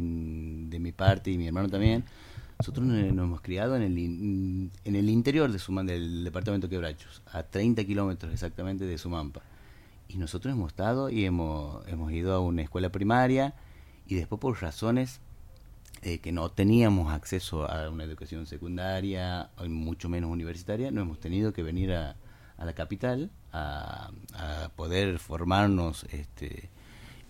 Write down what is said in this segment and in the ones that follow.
de mi parte y mi hermano también, nosotros nos, hemos criado en el, en el interior de Sumampa, del departamento Quebrachos, a 30 kilómetros exactamente de Sumampa. Y nosotros hemos estado y hemos, hemos ido a una escuela primaria y después por razones eh, que no teníamos acceso a una educación secundaria, mucho menos universitaria, no hemos tenido que venir a, a la capital a, a, poder formarnos este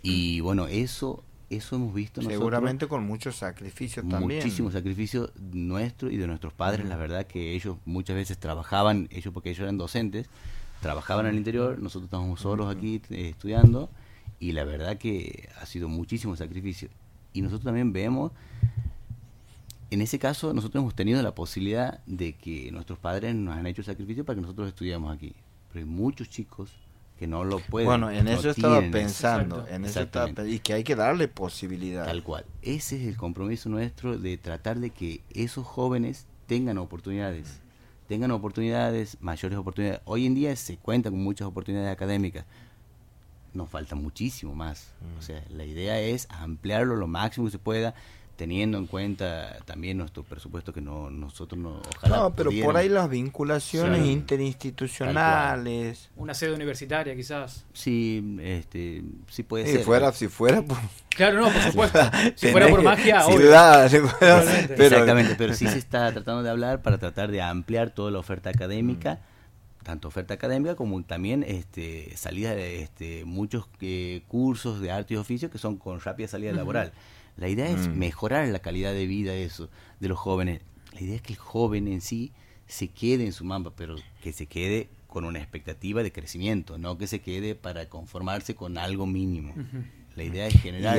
y bueno eso eso hemos visto seguramente con muchos sacrificios también. Muchísimos sacrificios nuestros y de nuestros padres la verdad que ellos muchas veces trabajaban ellos porque ellos eran docentes trabajaban en el interior nosotros estábamos solos aquí eh, estudiando y la verdad que ha sido muchísimo sacrificio. Y nosotros también vemos en ese caso nosotros hemos tenido la posibilidad de que nuestros padres nos han hecho sacrificio para que nosotros estudiamos aquí. Pero hay muchos chicos que no lo pueden. Bueno, en eso estaba pensando, en eso y que hay que darle posibilidad. Tal cual. Ese es el compromiso nuestro de tratar de que esos jóvenes tengan oportunidades, tengan oportunidades, mayores oportunidades. Hoy en día se cuenta con muchas oportunidades académicas. Nos falta muchísimo más. O mm. sea, la idea es ampliarlo lo máximo que se pueda teniendo en cuenta también nuestro presupuesto que no nosotros no ojalá no pero por ahí las vinculaciones interinstitucionales. Una sede universitaria quizás. Sí este sí puede si ser. fuera si fuera claro no por supuesto. Si fuera por magia exactamente pero sí se está tratando de hablar para tratar de ampliar toda la oferta académica. mm. Tanto oferta académica como también este salida de este muchos eh, cursos de arte y oficio que son con rápida salida laboral la idea es mm. mejorar la calidad de vida de, eso, de los jóvenes. La idea es que el joven en sí se quede en su mamba, pero que se quede con una expectativa de crecimiento, no que se quede para conformarse con algo mínimo. La idea es generar